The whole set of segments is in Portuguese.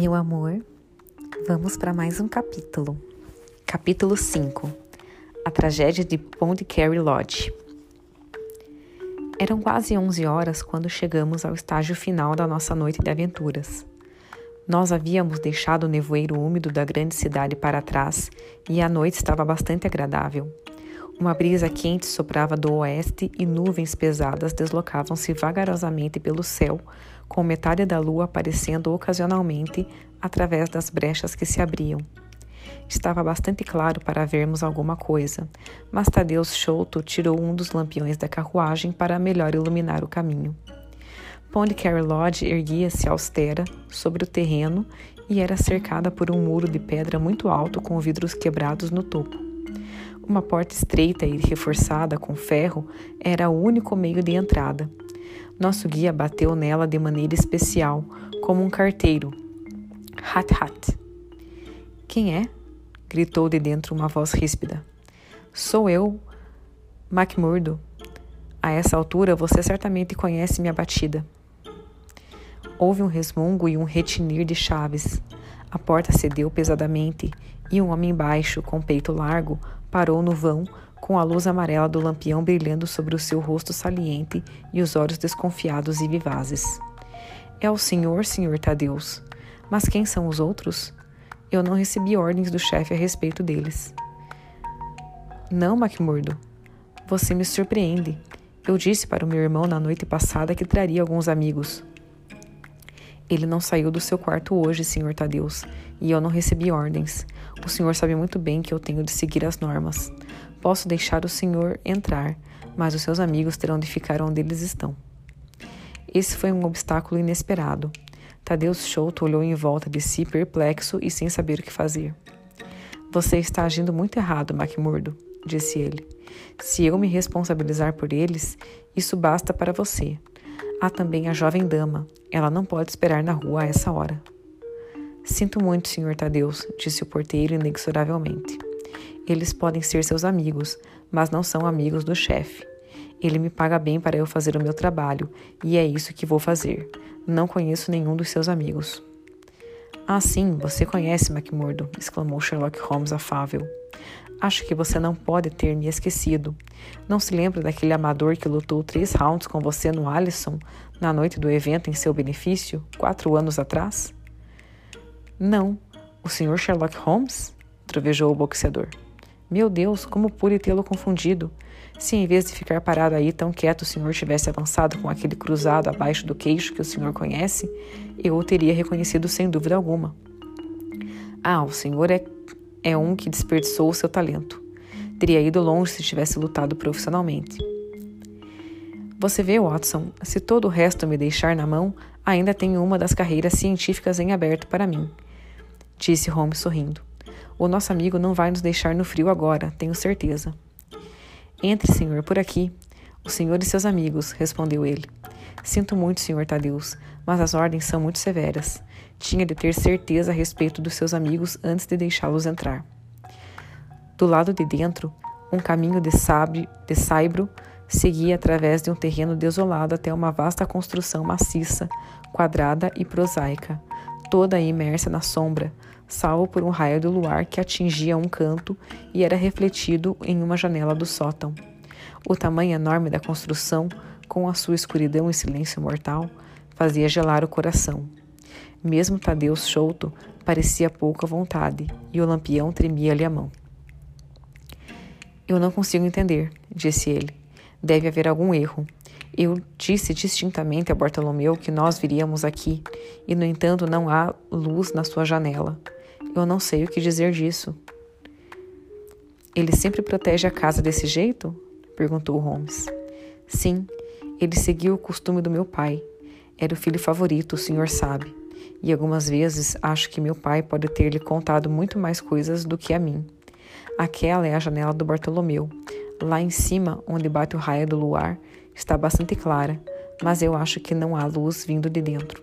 Meu amor, vamos para mais um capítulo. Capítulo 5 A Tragédia de Pond Carey Lodge. Eram quase 11 horas quando chegamos ao estágio final da nossa noite de aventuras. Nós havíamos deixado o nevoeiro úmido da grande cidade para trás e a noite estava bastante agradável. Uma brisa quente soprava do oeste e nuvens pesadas deslocavam-se vagarosamente pelo céu, com metade da lua aparecendo ocasionalmente através das brechas que se abriam. Estava bastante claro para vermos alguma coisa, mas Tadeu Chouto tirou um dos lampiões da carruagem para melhor iluminar o caminho. Pond Lodge erguia-se austera sobre o terreno e era cercada por um muro de pedra muito alto com vidros quebrados no topo. Uma porta estreita e reforçada com ferro era o único meio de entrada. Nosso guia bateu nela de maneira especial, como um carteiro. Hat hat. Quem é? gritou de dentro uma voz ríspida. Sou eu, MacMurdo. A essa altura você certamente conhece minha batida. Houve um resmungo e um retinir de chaves. A porta cedeu pesadamente e um homem baixo, com peito largo, parou no vão, com a luz amarela do lampião brilhando sobre o seu rosto saliente e os olhos desconfiados e vivazes. É o senhor, senhor Tadeus. Mas quem são os outros? Eu não recebi ordens do chefe a respeito deles. Não, MacMurdo. Você me surpreende. Eu disse para o meu irmão na noite passada que traria alguns amigos. Ele não saiu do seu quarto hoje, Senhor Tadeus, e eu não recebi ordens. O senhor sabe muito bem que eu tenho de seguir as normas. Posso deixar o senhor entrar, mas os seus amigos terão de ficar onde eles estão. Esse foi um obstáculo inesperado. Tadeus Chouto olhou em volta de si, perplexo e sem saber o que fazer. Você está agindo muito errado, MacMurdo, disse ele. Se eu me responsabilizar por eles, isso basta para você. Há também a jovem dama. Ela não pode esperar na rua a essa hora. Sinto muito, Sr. Tadeus, disse o porteiro inexoravelmente. Eles podem ser seus amigos, mas não são amigos do chefe. Ele me paga bem para eu fazer o meu trabalho, e é isso que vou fazer. Não conheço nenhum dos seus amigos. Ah, sim, você conhece McMurdo, exclamou Sherlock Holmes afável. Acho que você não pode ter me esquecido. Não se lembra daquele amador que lutou três rounds com você no Allison na noite do evento em seu benefício, quatro anos atrás? Não. O senhor Sherlock Holmes? trovejou o boxeador. Meu Deus, como pude tê-lo confundido. Se em vez de ficar parado aí tão quieto o senhor tivesse avançado com aquele cruzado abaixo do queixo que o senhor conhece, eu o teria reconhecido sem dúvida alguma. Ah, o senhor é é um que desperdiçou o seu talento. Teria ido longe se tivesse lutado profissionalmente. Você vê, Watson, se todo o resto me deixar na mão, ainda tenho uma das carreiras científicas em aberto para mim, disse Holmes sorrindo. O nosso amigo não vai nos deixar no frio agora, tenho certeza. Entre, senhor, por aqui. O senhor e seus amigos, respondeu ele. Sinto muito, senhor Tadeus, mas as ordens são muito severas. Tinha de ter certeza a respeito dos seus amigos antes de deixá-los entrar. Do lado de dentro, um caminho de, sabe, de saibro seguia através de um terreno desolado até uma vasta construção maciça, quadrada e prosaica, toda imersa na sombra, salvo por um raio do luar que atingia um canto e era refletido em uma janela do sótão. O tamanho enorme da construção, com a sua escuridão e silêncio mortal, fazia gelar o coração. Mesmo Tadeu Chouto parecia pouco à vontade e o lampião tremia-lhe a mão. Eu não consigo entender, disse ele. Deve haver algum erro. Eu disse distintamente a Bartolomeu que nós viríamos aqui, e no entanto não há luz na sua janela. Eu não sei o que dizer disso. Ele sempre protege a casa desse jeito? perguntou Holmes. Sim, ele seguiu o costume do meu pai. Era o filho favorito, o senhor sabe e algumas vezes acho que meu pai pode ter lhe contado muito mais coisas do que a mim. Aquela é a janela do Bartolomeu. Lá em cima, onde bate o raio do luar, está bastante clara, mas eu acho que não há luz vindo de dentro.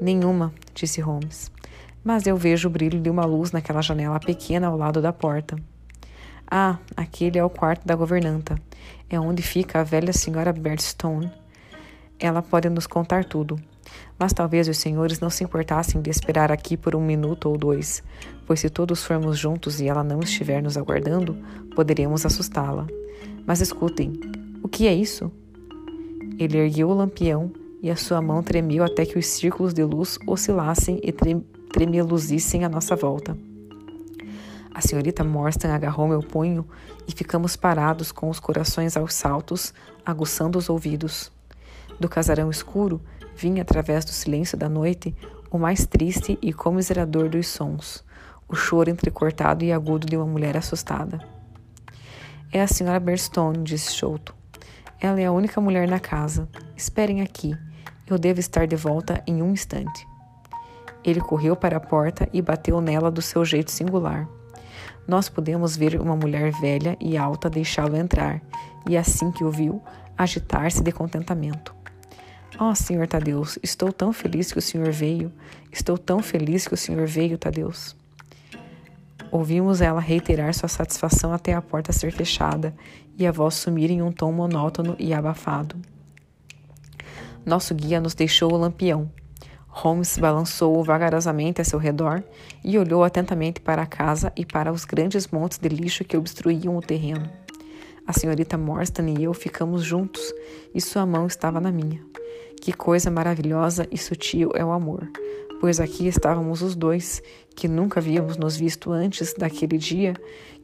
Nenhuma, disse Holmes. Mas eu vejo o brilho de uma luz naquela janela pequena ao lado da porta. Ah, aquele é o quarto da governanta. É onde fica a velha senhora Bertstone. Ela pode nos contar tudo. Mas talvez os senhores não se importassem de esperar aqui por um minuto ou dois, pois se todos formos juntos e ela não estiver nos aguardando, poderemos assustá-la. Mas escutem, que é isso? Ele ergueu o lampião e a sua mão tremeu até que os círculos de luz oscilassem e tremeluzissem à nossa volta. A senhorita Morstan agarrou meu punho e ficamos parados com os corações aos saltos, aguçando os ouvidos. Do casarão escuro vinha através do silêncio da noite o mais triste e comiserador dos sons, o choro entrecortado e agudo de uma mulher assustada. É a senhora Berstone, disse Chouto. Ela é a única mulher na casa. Esperem aqui. Eu devo estar de volta em um instante. Ele correu para a porta e bateu nela do seu jeito singular. Nós pudemos ver uma mulher velha e alta deixá-lo entrar, e assim que o viu, agitar-se de contentamento. Oh, Senhor Tadeus, estou tão feliz que o Senhor veio. Estou tão feliz que o Senhor veio, Tadeus. Ouvimos ela reiterar sua satisfação até a porta ser fechada e a voz sumir em um tom monótono e abafado. Nosso guia nos deixou o lampião. Holmes balançou vagarosamente a seu redor e olhou atentamente para a casa e para os grandes montes de lixo que obstruíam o terreno. A senhorita Morstan e eu ficamos juntos e sua mão estava na minha. Que coisa maravilhosa e sutil é o amor! Pois aqui estávamos os dois, que nunca havíamos nos visto antes daquele dia,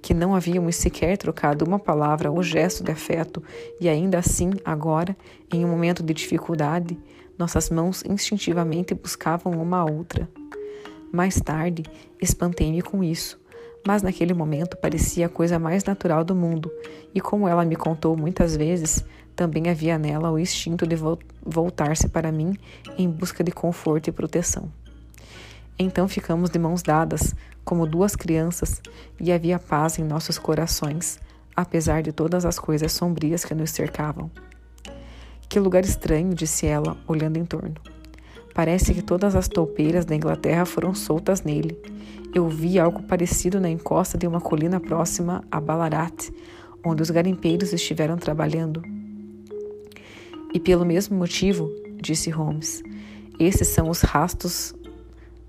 que não havíamos sequer trocado uma palavra ou gesto de afeto, e ainda assim, agora, em um momento de dificuldade, nossas mãos instintivamente buscavam uma a outra. Mais tarde, espantei-me com isso, mas naquele momento parecia a coisa mais natural do mundo, e como ela me contou muitas vezes, também havia nela o instinto de voltar-se para mim em busca de conforto e proteção. Então ficamos de mãos dadas, como duas crianças, e havia paz em nossos corações, apesar de todas as coisas sombrias que nos cercavam. Que lugar estranho, disse ela, olhando em torno. Parece que todas as toupeiras da Inglaterra foram soltas nele. Eu vi algo parecido na encosta de uma colina próxima a Ballarat, onde os garimpeiros estiveram trabalhando. E pelo mesmo motivo, disse Holmes, esses são os rastros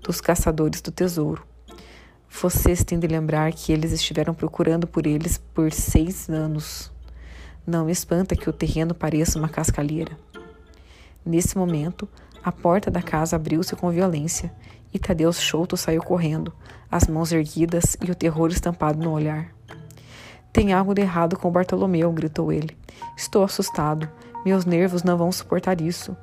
dos caçadores do tesouro. Vocês têm de lembrar que eles estiveram procurando por eles por seis anos. Não me espanta que o terreno pareça uma cascalheira. Nesse momento, a porta da casa abriu-se com violência e Tadeu Chouto saiu correndo, as mãos erguidas e o terror estampado no olhar. Tem algo de errado com Bartolomeu, gritou ele. Estou assustado. Meus nervos não vão suportar isso.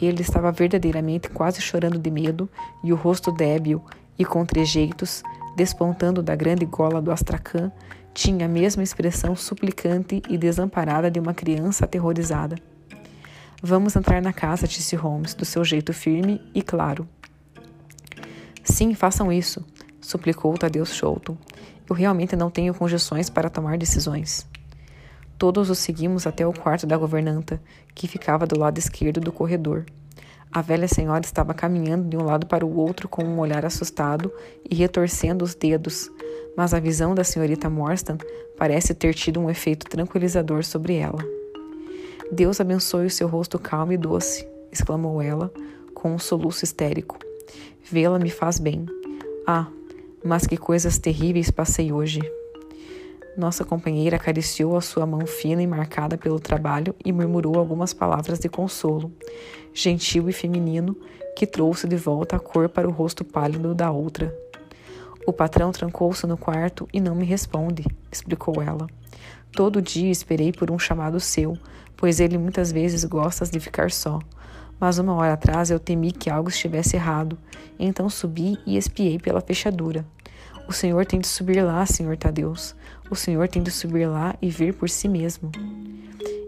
Ele estava verdadeiramente quase chorando de medo e o rosto débil e com trejeitos, despontando da grande gola do astracã, tinha a mesma expressão suplicante e desamparada de uma criança aterrorizada. Vamos entrar na casa, disse Holmes, do seu jeito firme e claro. Sim, façam isso, suplicou Tadeu Chouto. Eu realmente não tenho condições para tomar decisões. Todos o seguimos até o quarto da governanta, que ficava do lado esquerdo do corredor. A velha senhora estava caminhando de um lado para o outro com um olhar assustado e retorcendo os dedos, mas a visão da senhorita Morstan parece ter tido um efeito tranquilizador sobre ela. Deus abençoe o seu rosto calmo e doce, exclamou ela, com um soluço histérico. Vê-la me faz bem. Ah, mas que coisas terríveis passei hoje. Nossa companheira acariciou a sua mão fina e marcada pelo trabalho e murmurou algumas palavras de consolo, gentil e feminino, que trouxe de volta a cor para o rosto pálido da outra. O patrão trancou-se no quarto e não me responde, explicou ela. Todo dia esperei por um chamado seu, pois ele muitas vezes gosta de ficar só. Mas uma hora atrás eu temi que algo estivesse errado, então subi e espiei pela fechadura. O Senhor tem de subir lá, Senhor Tadeus. O Senhor tem de subir lá e vir por si mesmo.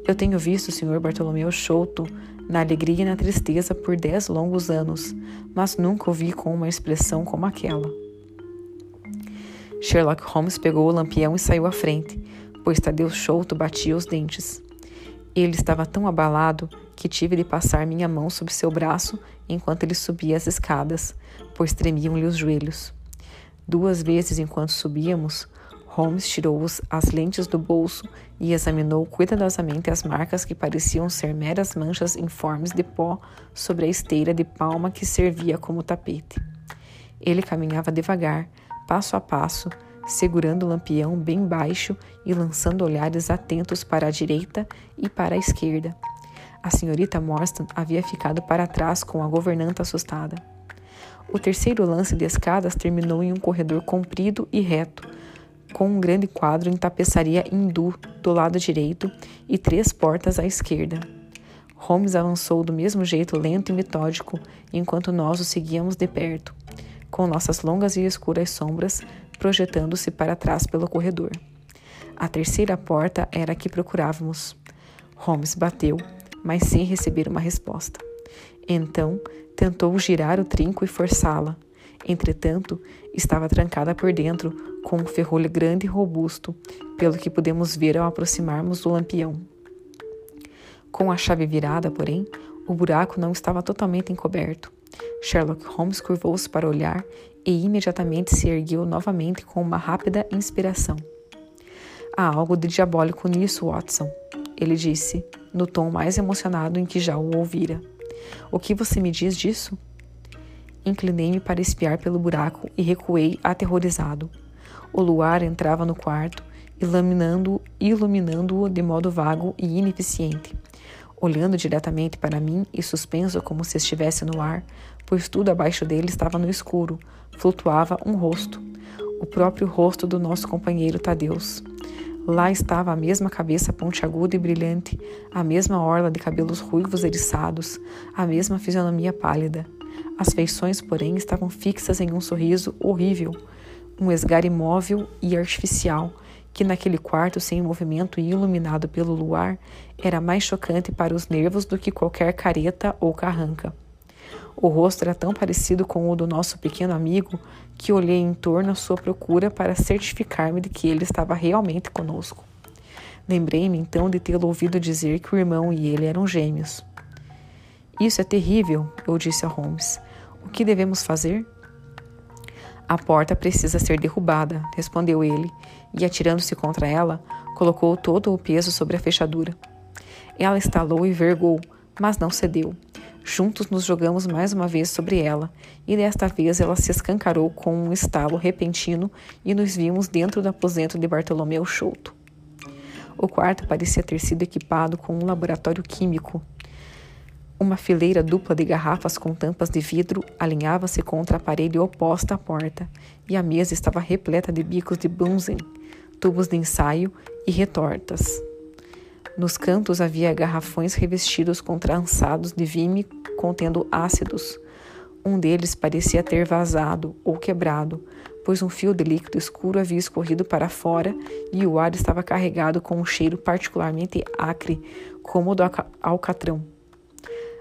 Eu tenho visto o Senhor Bartolomeu Chouto na alegria e na tristeza por dez longos anos, mas nunca o vi com uma expressão como aquela. Sherlock Holmes pegou o lampião e saiu à frente, pois Tadeu Chouto batia os dentes. Ele estava tão abalado que tive de passar minha mão sob seu braço enquanto ele subia as escadas, pois tremiam-lhe os joelhos. Duas vezes enquanto subíamos, Holmes tirou as lentes do bolso e examinou cuidadosamente as marcas que pareciam ser meras manchas informes de pó sobre a esteira de palma que servia como tapete. Ele caminhava devagar, passo a passo, segurando o lampião bem baixo e lançando olhares atentos para a direita e para a esquerda. A senhorita Morstan havia ficado para trás com a governanta assustada. O terceiro lance de escadas terminou em um corredor comprido e reto, com um grande quadro em tapeçaria hindu do lado direito e três portas à esquerda. Holmes avançou do mesmo jeito lento e metódico, enquanto nós o seguíamos de perto, com nossas longas e escuras sombras projetando-se para trás pelo corredor. A terceira porta era a que procurávamos. Holmes bateu, mas sem receber uma resposta. Então, tentou girar o trinco e forçá-la. Entretanto, estava trancada por dentro com um ferrolho grande e robusto, pelo que pudemos ver ao aproximarmos do lampião. Com a chave virada, porém, o buraco não estava totalmente encoberto. Sherlock Holmes curvou-se para olhar e imediatamente se ergueu novamente com uma rápida inspiração. Há algo de diabólico nisso, Watson, ele disse, no tom mais emocionado em que já o ouvira. O que você me diz disso? Inclinei-me para espiar pelo buraco e recuei aterrorizado. O luar entrava no quarto, iluminando-o iluminando de modo vago e ineficiente. Olhando diretamente para mim e suspenso como se estivesse no ar, pois tudo abaixo dele estava no escuro, flutuava um rosto, o próprio rosto do nosso companheiro Tadeus. Lá estava a mesma cabeça pontiaguda e brilhante, a mesma orla de cabelos ruivos eriçados, a mesma fisionomia pálida. As feições, porém, estavam fixas em um sorriso horrível, um esgar imóvel e artificial, que naquele quarto sem movimento e iluminado pelo luar era mais chocante para os nervos do que qualquer careta ou carranca. O rosto era tão parecido com o do nosso pequeno amigo que olhei em torno à sua procura para certificar-me de que ele estava realmente conosco. Lembrei-me então de tê-lo ouvido dizer que o irmão e ele eram gêmeos. Isso é terrível, eu disse a Holmes. O que devemos fazer? A porta precisa ser derrubada, respondeu ele, e atirando-se contra ela, colocou todo o peso sobre a fechadura. Ela estalou e vergou, mas não cedeu. Juntos nos jogamos mais uma vez sobre ela, e desta vez ela se escancarou com um estalo repentino e nos vimos dentro do aposento de Bartolomeu Chouto. O quarto parecia ter sido equipado com um laboratório químico uma fileira dupla de garrafas com tampas de vidro alinhava-se contra a parede oposta à porta, e a mesa estava repleta de bicos de Bunsen, tubos de ensaio e retortas. Nos cantos havia garrafões revestidos com trançados de vime contendo ácidos. Um deles parecia ter vazado ou quebrado, pois um fio de líquido escuro havia escorrido para fora e o ar estava carregado com um cheiro particularmente acre, como o do alcatrão.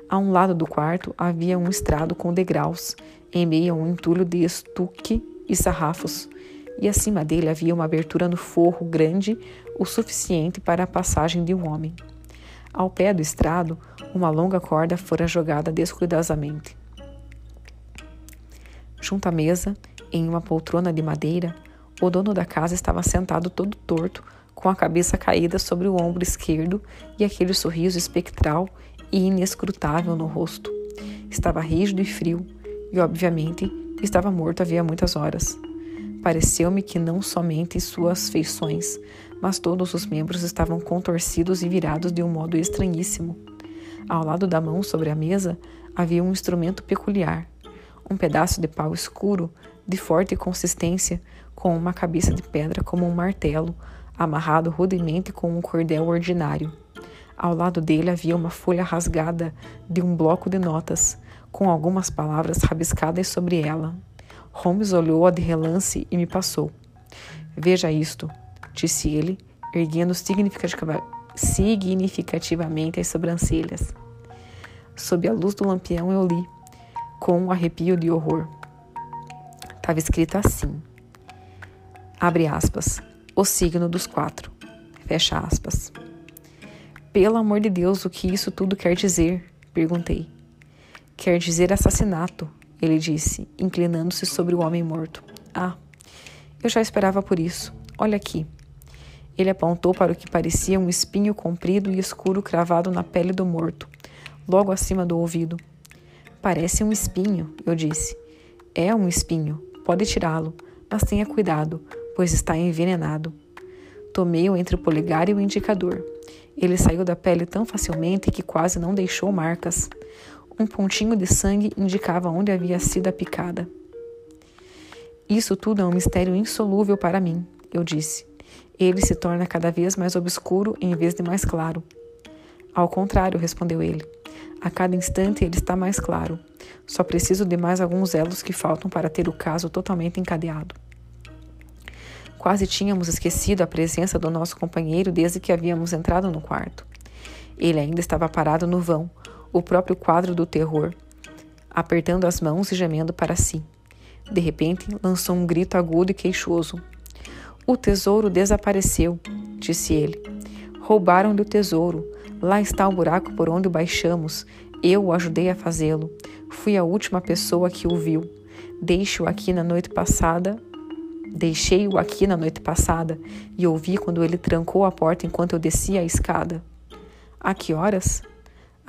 A um lado do quarto havia um estrado com degraus, em meio a um entulho de estuque e sarrafos, e acima dele havia uma abertura no forro grande o suficiente para a passagem de um homem. Ao pé do estrado, uma longa corda fora jogada descuidadosamente. Junto à mesa, em uma poltrona de madeira, o dono da casa estava sentado todo torto, com a cabeça caída sobre o ombro esquerdo e aquele sorriso espectral e inescrutável no rosto. Estava rígido e frio, e obviamente estava morto havia muitas horas. Pareceu-me que não somente suas feições, mas todos os membros estavam contorcidos e virados de um modo estranhíssimo. Ao lado da mão sobre a mesa havia um instrumento peculiar, um pedaço de pau escuro, de forte consistência, com uma cabeça de pedra como um martelo, amarrado rudemente com um cordel ordinário. Ao lado dele havia uma folha rasgada de um bloco de notas, com algumas palavras rabiscadas sobre ela. Holmes olhou-a de relance e me passou. Veja isto, disse ele, erguendo significativa, significativamente as sobrancelhas. Sob a luz do lampião eu li, com um arrepio de horror. Estava escrito assim: abre aspas, o signo dos quatro, fecha aspas. Pelo amor de Deus, o que isso tudo quer dizer? perguntei. Quer dizer assassinato, ele disse, inclinando-se sobre o homem morto. Ah, eu já esperava por isso. olha aqui. Ele apontou para o que parecia um espinho comprido e escuro cravado na pele do morto, logo acima do ouvido. Parece um espinho, eu disse. É um espinho, pode tirá-lo, mas tenha cuidado, pois está envenenado. Tomei-o entre o polegar e o indicador. Ele saiu da pele tão facilmente que quase não deixou marcas. Um pontinho de sangue indicava onde havia sido a picada. Isso tudo é um mistério insolúvel para mim, eu disse. Ele se torna cada vez mais obscuro em vez de mais claro. Ao contrário, respondeu ele. A cada instante ele está mais claro. Só preciso de mais alguns elos que faltam para ter o caso totalmente encadeado. Quase tínhamos esquecido a presença do nosso companheiro desde que havíamos entrado no quarto. Ele ainda estava parado no vão, o próprio quadro do terror, apertando as mãos e gemendo para si. De repente, lançou um grito agudo e queixoso. O tesouro desapareceu, disse ele. Roubaram-lhe o tesouro. Lá está o buraco por onde o baixamos. Eu o ajudei a fazê-lo. Fui a última pessoa que o viu. Deixo-o aqui na noite passada. Deixei-o aqui na noite passada e ouvi quando ele trancou a porta enquanto eu descia a escada. A que horas?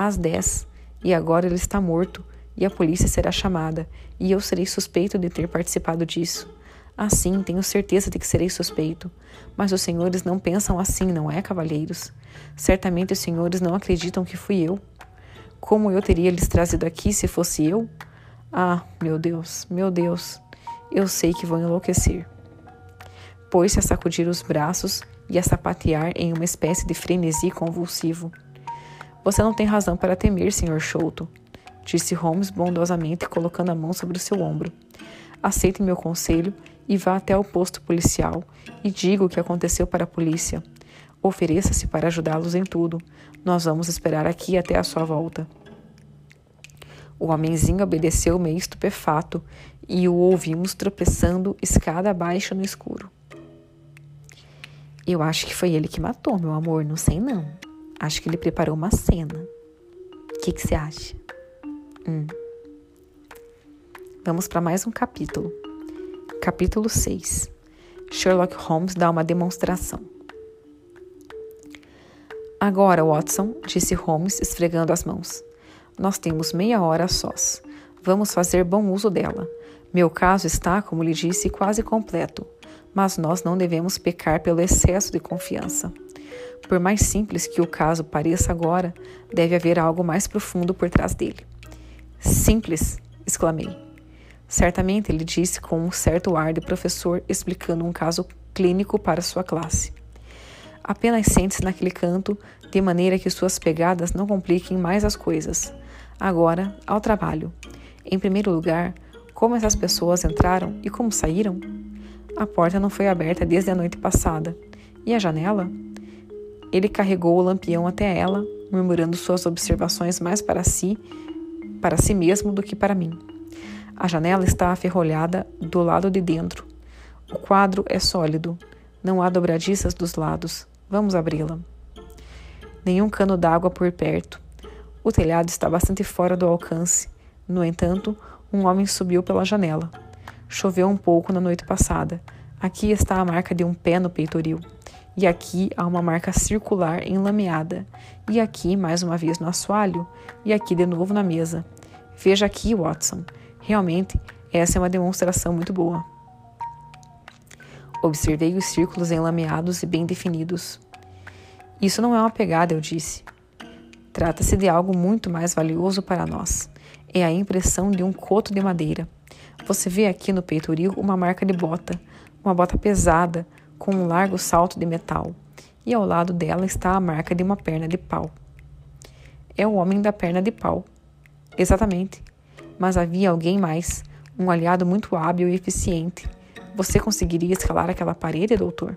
às 10 e agora ele está morto e a polícia será chamada e eu serei suspeito de ter participado disso. Assim, tenho certeza de que serei suspeito. Mas os senhores não pensam assim, não é, cavalheiros? Certamente os senhores não acreditam que fui eu. Como eu teria lhes trazido aqui se fosse eu? Ah, meu Deus, meu Deus, eu sei que vou enlouquecer. Pôs-se a sacudir os braços e a sapatear em uma espécie de frenesi convulsivo. Você não tem razão para temer, Sr. Sholto, disse Holmes bondosamente, colocando a mão sobre o seu ombro. Aceite meu conselho e vá até o posto policial e diga o que aconteceu para a polícia. Ofereça-se para ajudá-los em tudo. Nós vamos esperar aqui até a sua volta. O homenzinho obedeceu meio estupefato e o ouvimos tropeçando escada abaixo no escuro. Eu acho que foi ele que matou, meu amor, não sei não. Acho que ele preparou uma cena. O que, que você acha? Hum. Vamos para mais um capítulo. Capítulo 6. Sherlock Holmes dá uma demonstração. Agora, Watson, disse Holmes, esfregando as mãos. Nós temos meia hora sós. Vamos fazer bom uso dela. Meu caso está, como lhe disse, quase completo, mas nós não devemos pecar pelo excesso de confiança. Por mais simples que o caso pareça agora, deve haver algo mais profundo por trás dele. Simples! exclamei. Certamente ele disse com um certo ar de professor explicando um caso clínico para sua classe. Apenas sente-se naquele canto, de maneira que suas pegadas não compliquem mais as coisas. Agora, ao trabalho. Em primeiro lugar, como essas pessoas entraram e como saíram? A porta não foi aberta desde a noite passada. E a janela? Ele carregou o lampião até ela, murmurando suas observações mais para si, para si mesmo do que para mim. A janela está aferrolhada do lado de dentro. O quadro é sólido. Não há dobradiças dos lados. Vamos abri-la. Nenhum cano d'água por perto. O telhado está bastante fora do alcance. No entanto, um homem subiu pela janela. Choveu um pouco na noite passada. Aqui está a marca de um pé no peitoril. E aqui há uma marca circular enlameada. E aqui, mais uma vez, no assoalho. E aqui de novo na mesa. Veja aqui, Watson. Realmente, essa é uma demonstração muito boa. Observei os círculos enlameados e bem definidos. Isso não é uma pegada, eu disse. Trata-se de algo muito mais valioso para nós. É a impressão de um coto de madeira. Você vê aqui no peitoril uma marca de bota, uma bota pesada, com um largo salto de metal, e ao lado dela está a marca de uma perna de pau. É o homem da perna de pau. Exatamente. Mas havia alguém mais, um aliado muito hábil e eficiente. Você conseguiria escalar aquela parede, doutor?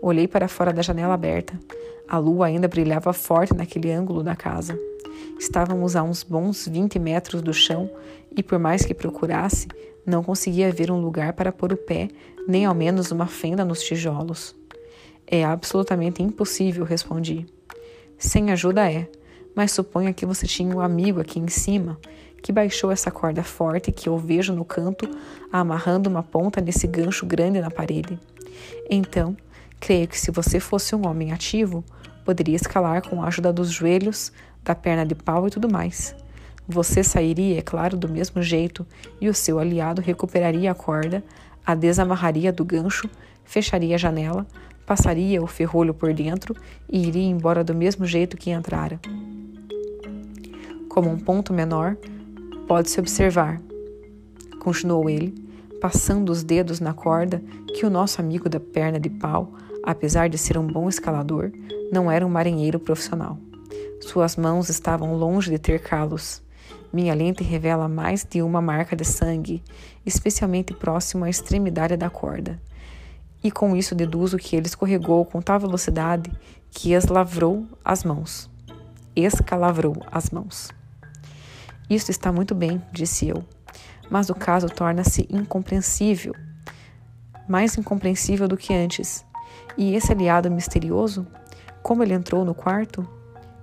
Olhei para fora da janela aberta. A lua ainda brilhava forte naquele ângulo da casa. Estávamos a uns bons 20 metros do chão e, por mais que procurasse, não conseguia ver um lugar para pôr o pé, nem ao menos uma fenda nos tijolos. É absolutamente impossível, respondi. Sem ajuda é, mas suponha que você tinha um amigo aqui em cima que baixou essa corda forte que eu vejo no canto, amarrando uma ponta nesse gancho grande na parede. Então, creio que se você fosse um homem ativo, poderia escalar com a ajuda dos joelhos, da perna de pau e tudo mais. Você sairia, é claro, do mesmo jeito, e o seu aliado recuperaria a corda, a desamarraria do gancho, fecharia a janela, passaria o ferrolho por dentro e iria embora do mesmo jeito que entrara. Como um ponto menor, pode-se observar, continuou ele, passando os dedos na corda, que o nosso amigo da perna de pau, apesar de ser um bom escalador, não era um marinheiro profissional. Suas mãos estavam longe de ter calos. Minha lente revela mais de uma marca de sangue, especialmente próximo à extremidade da corda. E com isso deduzo que ele escorregou com tal velocidade que eslavrou as mãos. Escalavrou as mãos. Isso está muito bem, disse eu, mas o caso torna-se incompreensível, mais incompreensível do que antes. E esse aliado misterioso? Como ele entrou no quarto?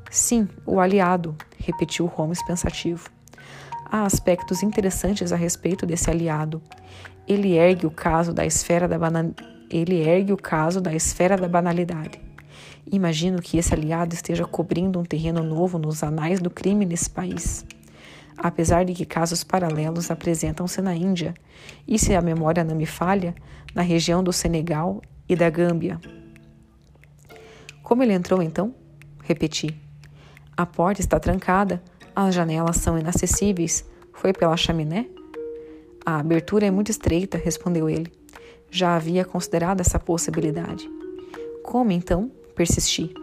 Sim, o aliado, repetiu Holmes pensativo. Há aspectos interessantes a respeito desse aliado. Ele ergue o caso da esfera da ele ergue o caso da esfera da banalidade. Imagino que esse aliado esteja cobrindo um terreno novo nos anais do crime nesse país apesar de que casos paralelos apresentam-se na Índia e, se a memória não me falha, na região do Senegal e da Gâmbia. Como ele entrou então? Repeti. A porta está trancada, as janelas são inacessíveis. Foi pela chaminé? A abertura é muito estreita, respondeu ele. Já havia considerado essa possibilidade. Como então? Persisti.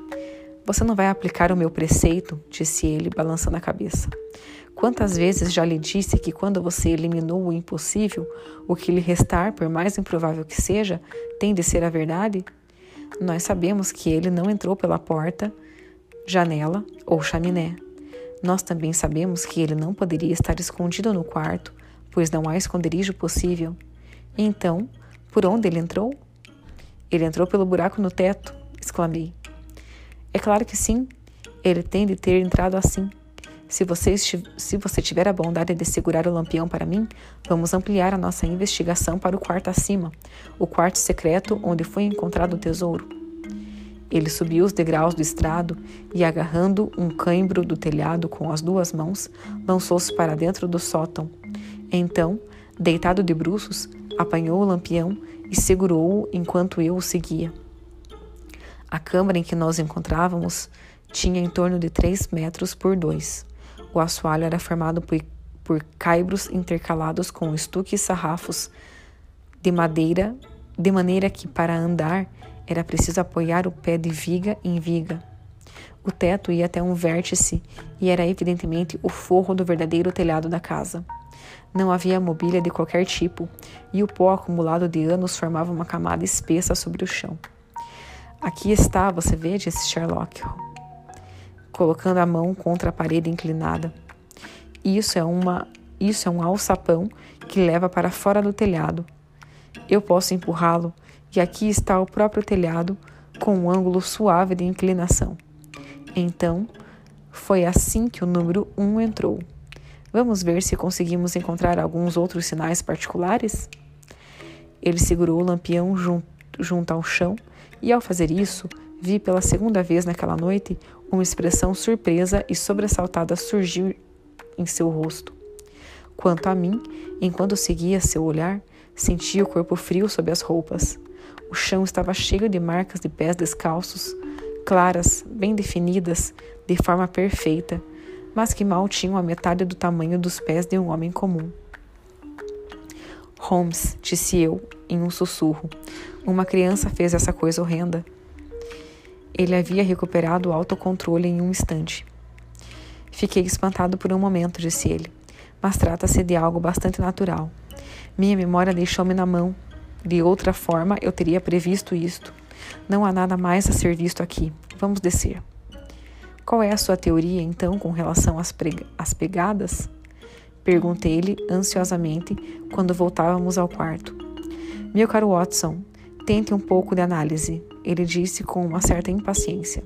Você não vai aplicar o meu preceito, disse ele, balançando a cabeça. Quantas vezes já lhe disse que quando você eliminou o impossível, o que lhe restar, por mais improvável que seja, tem de ser a verdade? Nós sabemos que ele não entrou pela porta, janela ou chaminé. Nós também sabemos que ele não poderia estar escondido no quarto, pois não há esconderijo possível. Então, por onde ele entrou? Ele entrou pelo buraco no teto, exclamei. É claro que sim, ele tem de ter entrado assim. Se você, se você tiver a bondade de segurar o lampião para mim, vamos ampliar a nossa investigação para o quarto acima, o quarto secreto onde foi encontrado o tesouro. Ele subiu os degraus do estrado e, agarrando um cãibro do telhado com as duas mãos, lançou-se para dentro do sótão. Então, deitado de bruços, apanhou o lampião e segurou-o enquanto eu o seguia. A câmara em que nós encontrávamos tinha em torno de três metros por dois. O assoalho era formado por, por caibros intercalados com estuques e sarrafos de madeira, de maneira que para andar era preciso apoiar o pé de viga em viga. O teto ia até um vértice e era evidentemente o forro do verdadeiro telhado da casa. Não havia mobília de qualquer tipo, e o pó acumulado de anos formava uma camada espessa sobre o chão. Aqui está, você vê, disse Sherlock, colocando a mão contra a parede inclinada. Isso é uma isso é um alçapão que leva para fora do telhado. Eu posso empurrá-lo e aqui está o próprio telhado com um ângulo suave de inclinação. Então, foi assim que o número 1 um entrou. Vamos ver se conseguimos encontrar alguns outros sinais particulares? Ele segurou o lampião junto, junto ao chão e, ao fazer isso, vi pela segunda vez naquela noite uma expressão surpresa e sobressaltada surgiu em seu rosto. Quanto a mim, enquanto seguia seu olhar, sentia o corpo frio sob as roupas. O chão estava cheio de marcas de pés descalços, claras, bem definidas, de forma perfeita, mas que mal tinham a metade do tamanho dos pés de um homem comum. Holmes, disse eu, em um sussurro, uma criança fez essa coisa horrenda. Ele havia recuperado o autocontrole em um instante. Fiquei espantado por um momento, disse ele, mas trata-se de algo bastante natural. Minha memória deixou-me na mão. De outra forma, eu teria previsto isto. Não há nada mais a ser visto aqui. Vamos descer. Qual é a sua teoria, então, com relação às, às pegadas? Perguntei-lhe ansiosamente quando voltávamos ao quarto. Meu caro Watson, tente um pouco de análise ele disse com uma certa impaciência.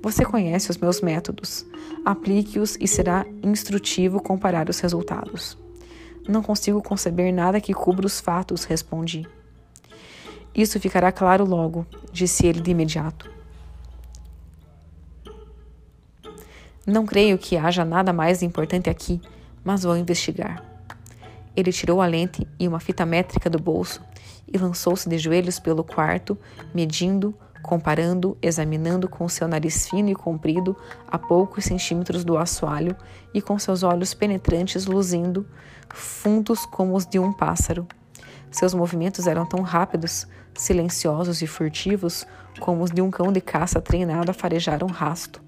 Você conhece os meus métodos. Aplique-os e será instrutivo comparar os resultados. Não consigo conceber nada que cubra os fatos, respondi. Isso ficará claro logo, disse ele de imediato. Não creio que haja nada mais importante aqui, mas vou investigar. Ele tirou a lente e uma fita métrica do bolso e lançou-se de joelhos pelo quarto, medindo, comparando, examinando com seu nariz fino e comprido a poucos centímetros do assoalho e com seus olhos penetrantes luzindo, fundos como os de um pássaro. Seus movimentos eram tão rápidos, silenciosos e furtivos como os de um cão de caça treinado a farejar um rasto,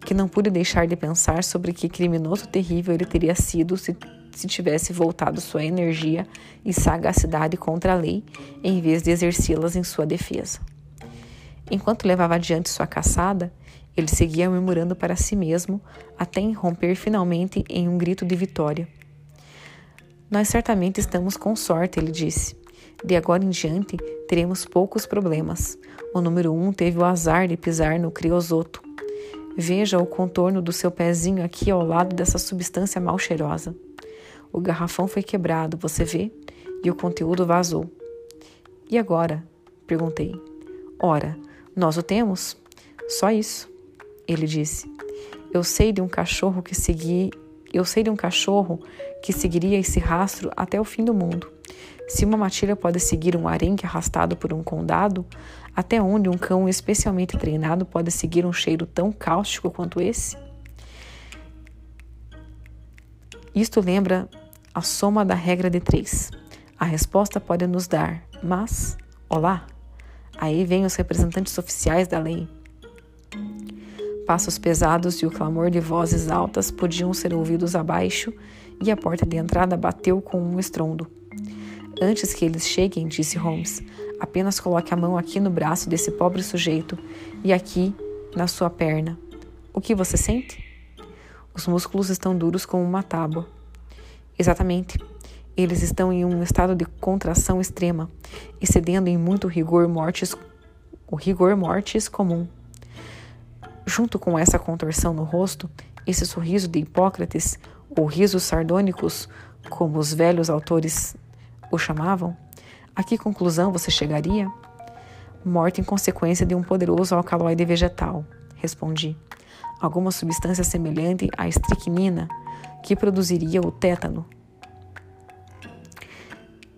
que não pude deixar de pensar sobre que criminoso terrível ele teria sido se, se tivesse voltado sua energia e sagacidade contra a lei, em vez de exercê-las em sua defesa. Enquanto levava adiante sua caçada, ele seguia murmurando para si mesmo, até irromper finalmente em um grito de vitória. Nós certamente estamos com sorte, ele disse. De agora em diante, teremos poucos problemas. O número um teve o azar de pisar no criosoto. Veja o contorno do seu pezinho aqui ao lado dessa substância mal cheirosa. O garrafão foi quebrado, você vê? E o conteúdo vazou. E agora? perguntei. Ora, nós o temos? Só isso. Ele disse. Eu sei de um cachorro que segui, eu sei de um cachorro que seguiria esse rastro até o fim do mundo. Se uma matilha pode seguir um arenque arrastado por um condado, até onde um cão especialmente treinado pode seguir um cheiro tão cáustico quanto esse? Isto lembra a soma da regra de três. A resposta pode nos dar, mas, olá, aí vêm os representantes oficiais da lei. Passos pesados e o clamor de vozes altas podiam ser ouvidos abaixo, e a porta de entrada bateu com um estrondo. Antes que eles cheguem, disse Holmes, apenas coloque a mão aqui no braço desse pobre sujeito e aqui na sua perna. O que você sente? Os músculos estão duros como uma tábua. Exatamente. Eles estão em um estado de contração extrema, excedendo em muito rigor mortis, o rigor mortis comum. Junto com essa contorção no rosto, esse sorriso de Hipócrates, ou risos sardônicos, como os velhos autores o chamavam, a que conclusão você chegaria? Morte em consequência de um poderoso alcaloide vegetal, respondi. Alguma substância semelhante à estricnina que produziria o tétano.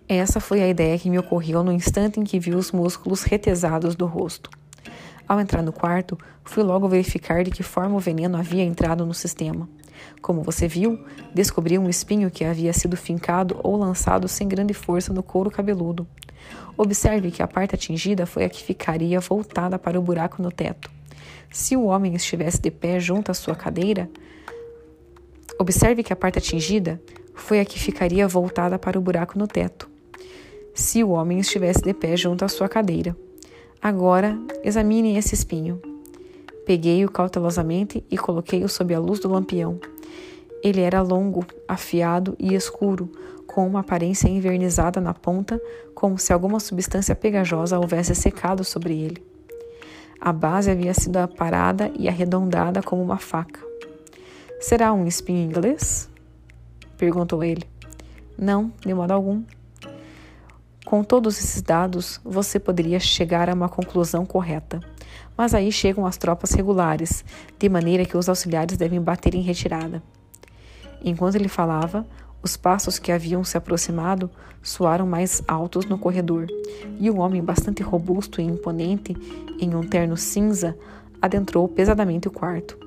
Essa foi a ideia que me ocorreu no instante em que vi os músculos retesados do rosto. Ao entrar no quarto, fui logo verificar de que forma o veneno havia entrado no sistema. Como você viu, descobri um espinho que havia sido fincado ou lançado sem grande força no couro cabeludo. Observe que a parte atingida foi a que ficaria voltada para o buraco no teto. Se o homem estivesse de pé junto à sua cadeira, observe que a parte atingida foi a que ficaria voltada para o buraco no teto. Se o homem estivesse de pé junto à sua cadeira. Agora, examine esse espinho. Peguei-o cautelosamente e coloquei-o sob a luz do lampião. Ele era longo, afiado e escuro, com uma aparência envernizada na ponta, como se alguma substância pegajosa houvesse secado sobre ele. A base havia sido aparada e arredondada como uma faca. Será um espinho inglês? perguntou ele. Não, de modo algum. Com todos esses dados, você poderia chegar a uma conclusão correta. Mas aí chegam as tropas regulares, de maneira que os auxiliares devem bater em retirada. Enquanto ele falava, os passos que haviam se aproximado soaram mais altos no corredor, e um homem bastante robusto e imponente, em um terno cinza, adentrou pesadamente o quarto.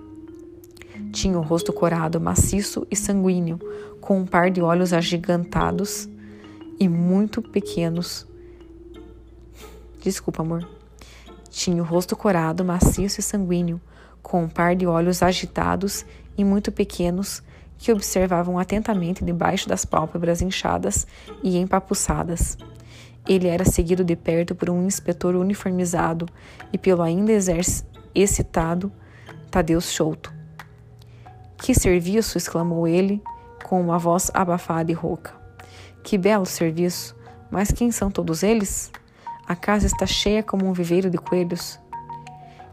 Tinha o rosto corado, maciço e sanguíneo, com um par de olhos agigantados e muito pequenos. Desculpa, amor. Tinha o rosto corado, maciço e sanguíneo, com um par de olhos agitados e muito pequenos que observavam atentamente debaixo das pálpebras inchadas e empapuçadas. Ele era seguido de perto por um inspetor uniformizado e pelo ainda excitado Tadeu Souto. Que serviço! exclamou ele, com uma voz abafada e rouca. Que belo serviço! Mas quem são todos eles? A casa está cheia como um viveiro de coelhos.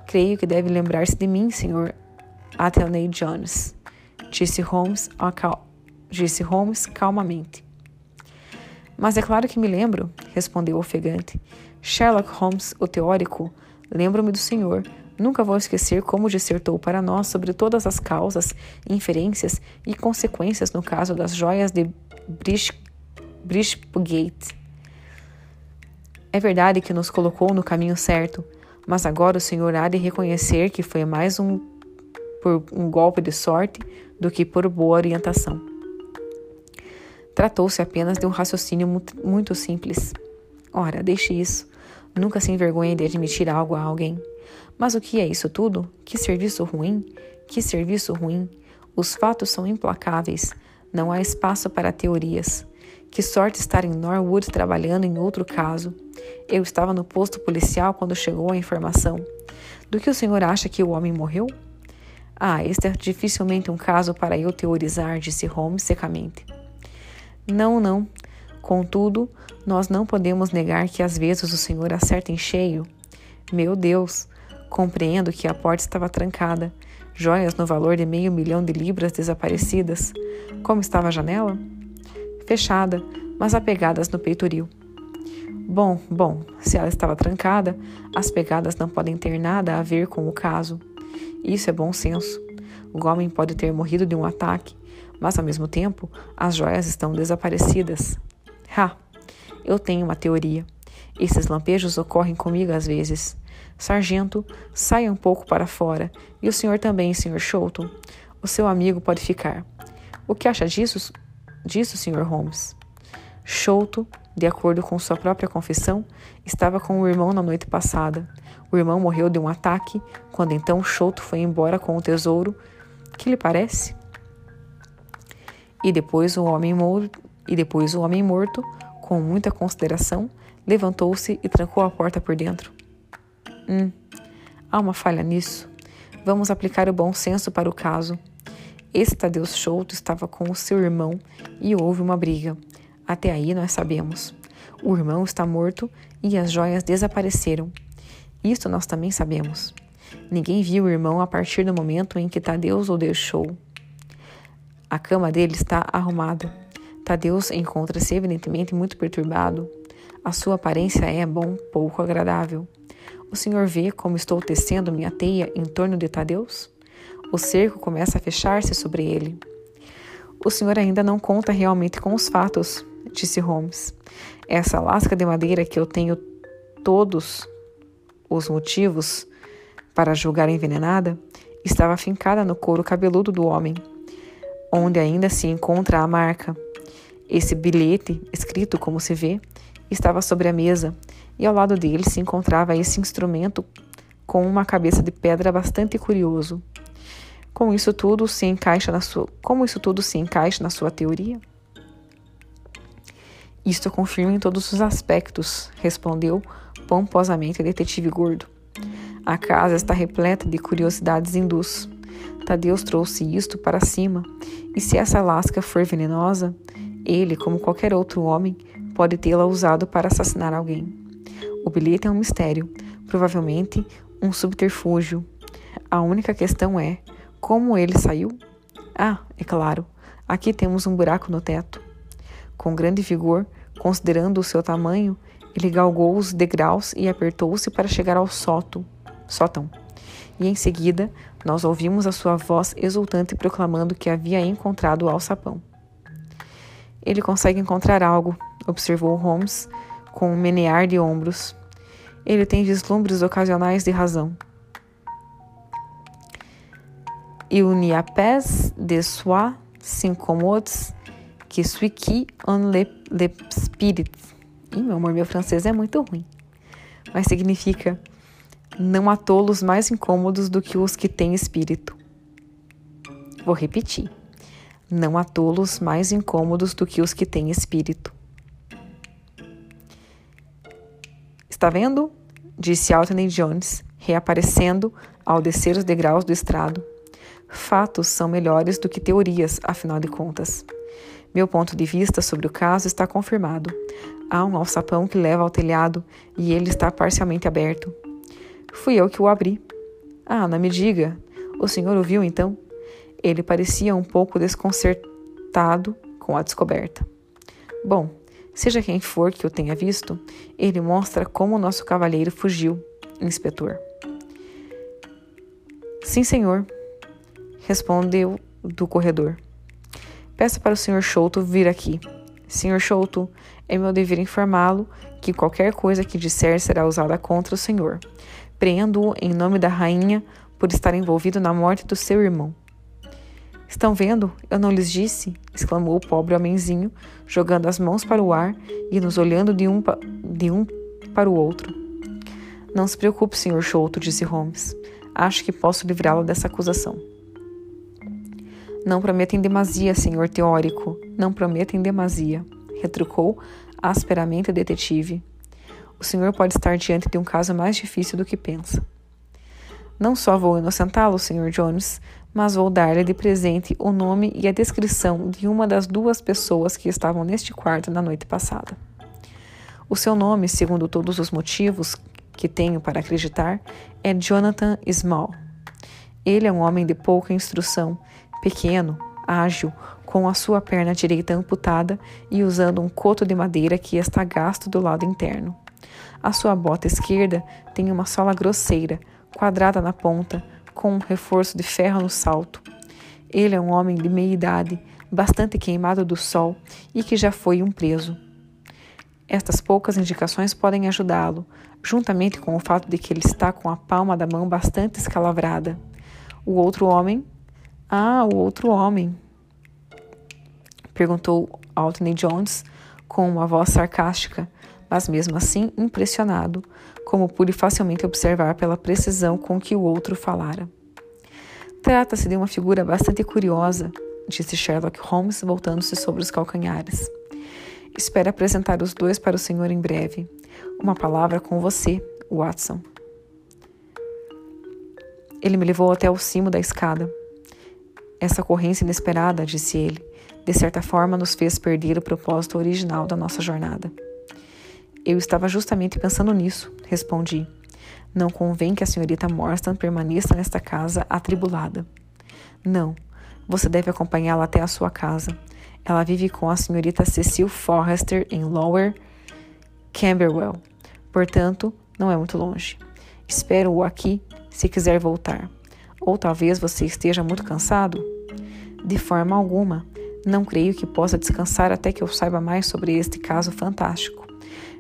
Creio que deve lembrar-se de mim, Sr. Athelney Jones, disse Holmes, disse Holmes calmamente. Mas é claro que me lembro, respondeu ofegante. Sherlock Holmes, o teórico, lembro-me do senhor. Nunca vou esquecer como dissertou para nós sobre todas as causas, inferências e consequências no caso das joias de Bishopgate. É verdade que nos colocou no caminho certo, mas agora o senhor há de reconhecer que foi mais um por um golpe de sorte do que por boa orientação. Tratou-se apenas de um raciocínio muito simples. Ora, deixe isso. Nunca se envergonhe de admitir algo a alguém. Mas o que é isso tudo? Que serviço ruim? Que serviço ruim? Os fatos são implacáveis. Não há espaço para teorias. Que sorte estar em Norwood trabalhando em outro caso. Eu estava no posto policial quando chegou a informação. Do que o senhor acha que o homem morreu? Ah, este é dificilmente um caso para eu teorizar, disse Holmes secamente. Não, não. Contudo, nós não podemos negar que às vezes o senhor acerta em cheio. Meu Deus! Compreendo que a porta estava trancada, joias no valor de meio milhão de libras desaparecidas. Como estava a janela? Fechada, mas apegadas no peitoril. Bom, bom, se ela estava trancada, as pegadas não podem ter nada a ver com o caso. Isso é bom senso. O homem pode ter morrido de um ataque, mas ao mesmo tempo as joias estão desaparecidas. Ha! Eu tenho uma teoria. Esses lampejos ocorrem comigo às vezes. Sargento, saia um pouco para fora. E o senhor também, Sr. Sholton. O seu amigo pode ficar. O que acha disso, disso Sr. Holmes? Sholto, de acordo com sua própria confissão, estava com o irmão na noite passada. O irmão morreu de um ataque, quando então Choto foi embora com o tesouro. Que lhe parece? E depois o homem morto, e depois o homem morto, com muita consideração, levantou-se e trancou a porta por dentro. Hum, há uma falha nisso. Vamos aplicar o bom senso para o caso. Esse Tadeu Choto estava com o seu irmão e houve uma briga. Até aí nós sabemos. O irmão está morto e as joias desapareceram. Isto nós também sabemos. Ninguém viu o irmão a partir do momento em que Tadeus o deixou. A cama dele está arrumada. Tadeus encontra-se evidentemente muito perturbado. A sua aparência é, bom, pouco agradável. O senhor vê como estou tecendo minha teia em torno de Tadeus? O cerco começa a fechar-se sobre ele. O senhor ainda não conta realmente com os fatos, disse Holmes. Essa lasca de madeira que eu tenho todos os motivos para julgar envenenada, estava fincada no couro cabeludo do homem, onde ainda se encontra a marca. Esse bilhete, escrito como se vê, estava sobre a mesa e ao lado dele se encontrava esse instrumento com uma cabeça de pedra bastante curioso. Com isso tudo se encaixa na sua, como isso tudo se encaixa na sua teoria? Isto confirma em todos os aspectos, respondeu pomposamente o detetive gordo. A casa está repleta de curiosidades hindus. Tadeus trouxe isto para cima, e se essa lasca for venenosa, ele, como qualquer outro homem, pode tê-la usado para assassinar alguém. O bilhete é um mistério, provavelmente um subterfúgio. A única questão é como ele saiu? Ah, é claro, aqui temos um buraco no teto. Com grande vigor, considerando o seu tamanho, ele galgou os degraus e apertou-se para chegar ao sótão. sótão. E em seguida, nós ouvimos a sua voz exultante proclamando que havia encontrado o alçapão. Ele consegue encontrar algo, observou Holmes com um menear de ombros. Ele tem vislumbres ocasionais de razão. Il n'y a pas de soi s'incommode que suis qui on le, le spirit. Ih, meu amor, meu francês é muito ruim. Mas significa: não há tolos mais incômodos do que os que têm espírito. Vou repetir. Não há tolos mais incômodos do que os que têm espírito. Está vendo? Disse Anthony Jones, reaparecendo ao descer os degraus do estrado. Fatos são melhores do que teorias, afinal de contas. Meu ponto de vista sobre o caso está confirmado. Há um alçapão que leva ao telhado e ele está parcialmente aberto. Fui eu que o abri. Ah, não me diga. O senhor o viu então? Ele parecia um pouco desconcertado com a descoberta. Bom, Seja quem for que o tenha visto, ele mostra como o nosso cavalheiro fugiu, inspetor. Sim, senhor, respondeu do corredor. Peça para o senhor Chouto vir aqui. Senhor Chouto, é meu dever informá-lo que qualquer coisa que disser será usada contra o senhor. Preendo-o em nome da rainha por estar envolvido na morte do seu irmão. Estão vendo? Eu não lhes disse? exclamou o pobre homenzinho, jogando as mãos para o ar e nos olhando de um, de um para o outro. Não se preocupe, Sr. Chouto, disse Holmes. Acho que posso livrá-lo dessa acusação. Não prometem demasia, senhor teórico. Não prometem demasia, retrucou asperamente o detetive. O senhor pode estar diante de um caso mais difícil do que pensa. Não só vou inocentá-lo, Sr. Jones, mas vou dar-lhe de presente o nome e a descrição de uma das duas pessoas que estavam neste quarto na noite passada. O seu nome, segundo todos os motivos que tenho para acreditar, é Jonathan Small. Ele é um homem de pouca instrução, pequeno, ágil, com a sua perna direita amputada e usando um coto de madeira que está gasto do lado interno. A sua bota esquerda tem uma sola grosseira, quadrada na ponta, com um reforço de ferro no salto. Ele é um homem de meia idade, bastante queimado do sol e que já foi um preso. Estas poucas indicações podem ajudá-lo, juntamente com o fato de que ele está com a palma da mão bastante escalavrada. O outro homem? Ah, o outro homem! Perguntou Altney Jones com uma voz sarcástica, mas mesmo assim impressionado, como pude facilmente observar pela precisão com que o outro falara. Trata-se de uma figura bastante curiosa, disse Sherlock Holmes, voltando-se sobre os calcanhares. Espero apresentar os dois para o senhor em breve. Uma palavra com você, Watson. Ele me levou até o cimo da escada. Essa ocorrência inesperada, disse ele, de certa forma nos fez perder o propósito original da nossa jornada. Eu estava justamente pensando nisso, respondi. Não convém que a senhorita Morstan permaneça nesta casa atribulada. Não, você deve acompanhá-la até a sua casa. Ela vive com a senhorita Cecil Forrester em Lower Camberwell. Portanto, não é muito longe. Espero-o aqui se quiser voltar. Ou talvez você esteja muito cansado? De forma alguma. Não creio que possa descansar até que eu saiba mais sobre este caso fantástico.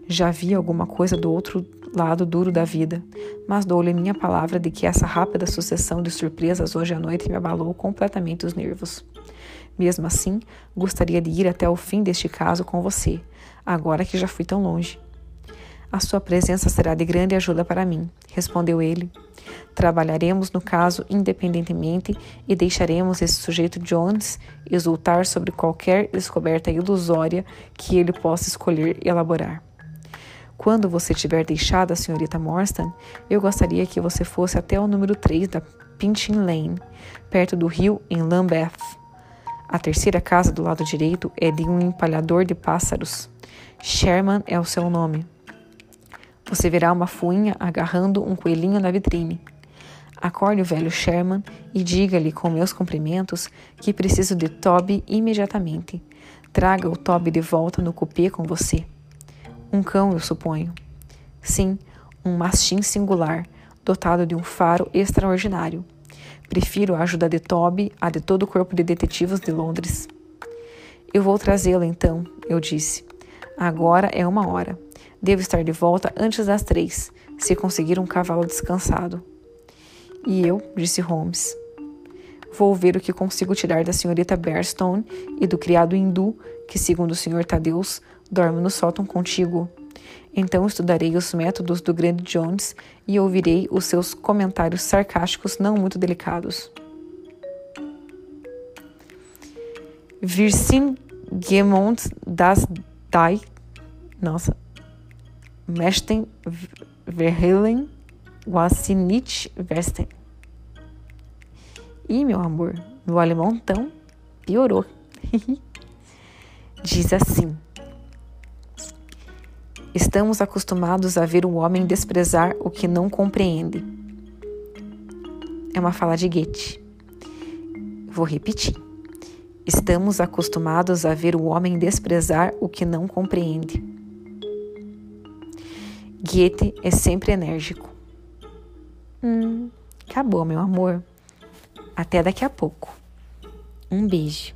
Já vi alguma coisa do outro lado duro da vida, mas dou-lhe minha palavra de que essa rápida sucessão de surpresas hoje à noite me abalou completamente os nervos. Mesmo assim, gostaria de ir até o fim deste caso com você, agora que já fui tão longe. A sua presença será de grande ajuda para mim, respondeu ele. Trabalharemos no caso independentemente e deixaremos esse sujeito Jones exultar sobre qualquer descoberta ilusória que ele possa escolher elaborar. Quando você tiver deixado a senhorita Morstan, eu gostaria que você fosse até o número 3 da Pinchin Lane, perto do rio em Lambeth. A terceira casa do lado direito é de um empalhador de pássaros. Sherman é o seu nome. Você verá uma fuinha agarrando um coelhinho na vitrine. Acorde o velho Sherman e diga-lhe com meus cumprimentos que preciso de Toby imediatamente. Traga o Toby de volta no cupê com você. Um cão, eu suponho. Sim, um mastim singular, dotado de um faro extraordinário. Prefiro a ajuda de Toby à de todo o corpo de detetives de Londres. Eu vou trazê-lo então, eu disse. Agora é uma hora. Devo estar de volta antes das três, se conseguir um cavalo descansado. E eu, disse Holmes. Vou ver o que consigo tirar da senhorita Bearstone e do criado hindu, que, segundo o senhor Tadeus, dorme no sótão contigo. Então estudarei os métodos do grande Jones e ouvirei os seus comentários sarcásticos não muito delicados. Virsingemont das Dai, nossa, Mesten Verhelen Wasinich Vesten. Ih, meu amor, meu alemão então piorou. Diz assim. Estamos acostumados a ver o homem desprezar o que não compreende. É uma fala de Goethe. Vou repetir. Estamos acostumados a ver o homem desprezar o que não compreende. Goethe é sempre enérgico. Hum, acabou, meu amor. Até daqui a pouco. Um beijo.